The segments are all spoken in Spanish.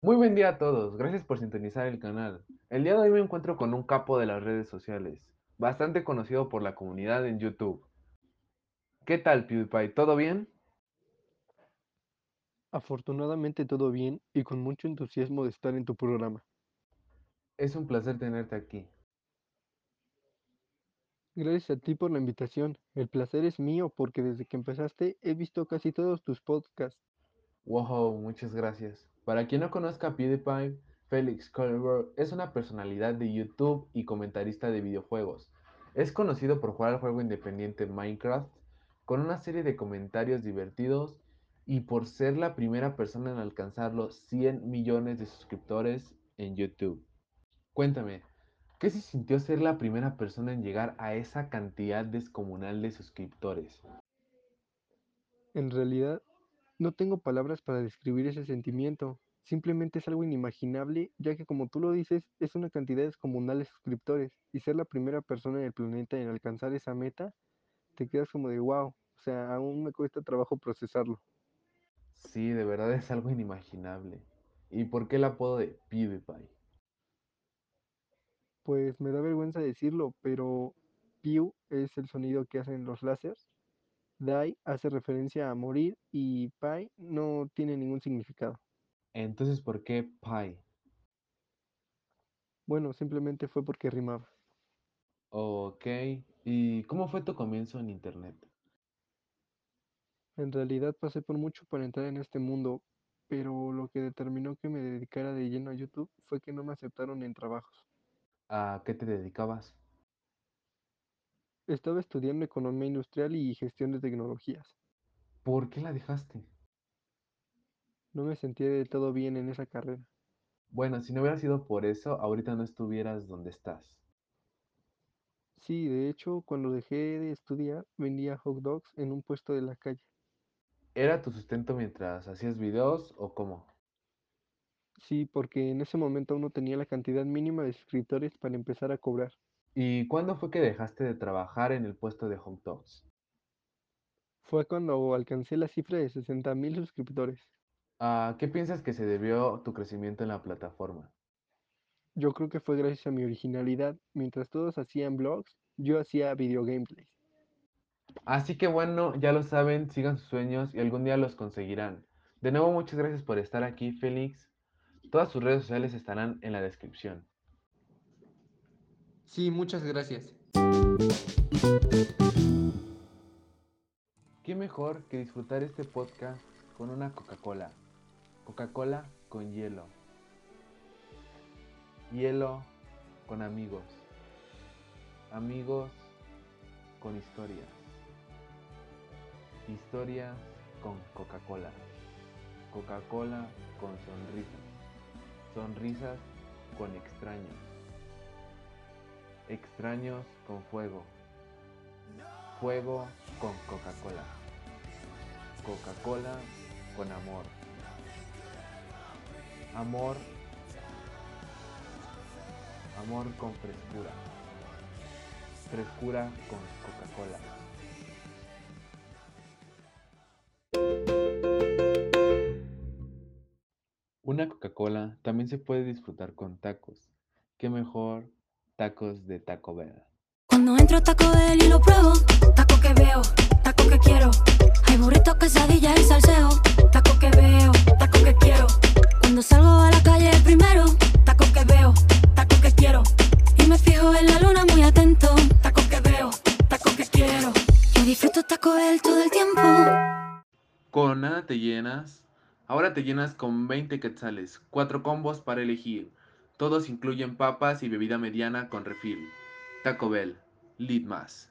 Muy buen día a todos, gracias por sintonizar el canal. El día de hoy me encuentro con un capo de las redes sociales, bastante conocido por la comunidad en YouTube. ¿Qué tal PewDiePie? ¿Todo bien? Afortunadamente todo bien y con mucho entusiasmo de estar en tu programa. Es un placer tenerte aquí. Gracias a ti por la invitación. El placer es mío porque desde que empezaste he visto casi todos tus podcasts. Wow, muchas gracias. Para quien no conozca a PewDiePie, Felix Colbert es una personalidad de YouTube y comentarista de videojuegos. Es conocido por jugar al juego independiente Minecraft con una serie de comentarios divertidos y por ser la primera persona en alcanzar los 100 millones de suscriptores en YouTube. Cuéntame, ¿qué se sintió ser la primera persona en llegar a esa cantidad descomunal de suscriptores? En realidad, no tengo palabras para describir ese sentimiento. Simplemente es algo inimaginable, ya que como tú lo dices, es una cantidad descomunal de suscriptores y ser la primera persona en el planeta en alcanzar esa meta, te quedas como de wow, o sea, aún me cuesta trabajo procesarlo. Sí, de verdad es algo inimaginable. ¿Y por qué el apodo de PewDiePie? Pues me da vergüenza decirlo, pero Pew es el sonido que hacen los láseres. Die hace referencia a morir y Pie no tiene ningún significado. Entonces, ¿por qué Pie? Bueno, simplemente fue porque rimaba. Ok. ¿Y cómo fue tu comienzo en Internet? En realidad pasé por mucho para entrar en este mundo, pero lo que determinó que me dedicara de lleno a YouTube fue que no me aceptaron en trabajos. ¿A qué te dedicabas? Estaba estudiando economía industrial y gestión de tecnologías. ¿Por qué la dejaste? No me sentía de todo bien en esa carrera. Bueno, si no hubiera sido por eso, ahorita no estuvieras donde estás. Sí, de hecho, cuando dejé de estudiar, vendía hot dogs en un puesto de la calle. ¿Era tu sustento mientras hacías videos o cómo? Sí, porque en ese momento aún no tenía la cantidad mínima de suscriptores para empezar a cobrar. ¿Y cuándo fue que dejaste de trabajar en el puesto de hot dogs? Fue cuando alcancé la cifra de 60 mil suscriptores. ¿A qué piensas que se debió tu crecimiento en la plataforma? Yo creo que fue gracias a mi originalidad. Mientras todos hacían blogs, yo hacía video gameplays. Así que bueno, ya lo saben, sigan sus sueños y algún día los conseguirán. De nuevo, muchas gracias por estar aquí, Félix. Todas sus redes sociales estarán en la descripción. Sí, muchas gracias. ¿Qué mejor que disfrutar este podcast con una Coca-Cola? Coca-Cola con hielo. Hielo con amigos. Amigos con historias. Historias con Coca-Cola. Coca-Cola con sonrisas. Sonrisas con extraños. Extraños con fuego. Fuego con Coca-Cola. Coca-Cola con amor. Amor. Amor con frescura. Frescura con Coca-Cola. Una Coca-Cola también se puede disfrutar con tacos. ¿Qué mejor tacos de Taco Bell? Cuando entro a Taco Bell y lo pruebo, taco que veo, taco que quiero. Hay burritos, quesadillas y salseo, taco que veo, taco que quiero. Cuando salgo a la calle primero, taco que veo, taco que quiero. Y me fijo en la luna muy atento, taco que veo, taco que quiero. Yo disfruto Taco Bell todo el tiempo. Con nada te llenas. Ahora te llenas con 20 quetzales, 4 combos para elegir. Todos incluyen papas y bebida mediana con refil. Taco Bell, lead más.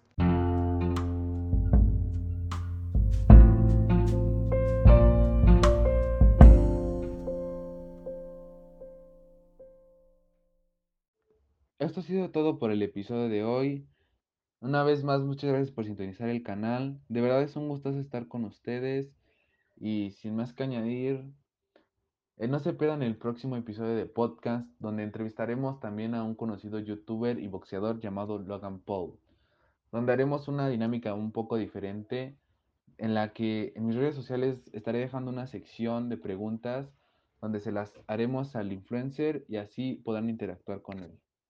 Esto ha sido todo por el episodio de hoy. Una vez más, muchas gracias por sintonizar el canal. De verdad es un gusto estar con ustedes. Y sin más que añadir, no se pierdan el próximo episodio de podcast, donde entrevistaremos también a un conocido youtuber y boxeador llamado Logan Paul, donde haremos una dinámica un poco diferente en la que en mis redes sociales estaré dejando una sección de preguntas donde se las haremos al influencer y así podrán interactuar con él.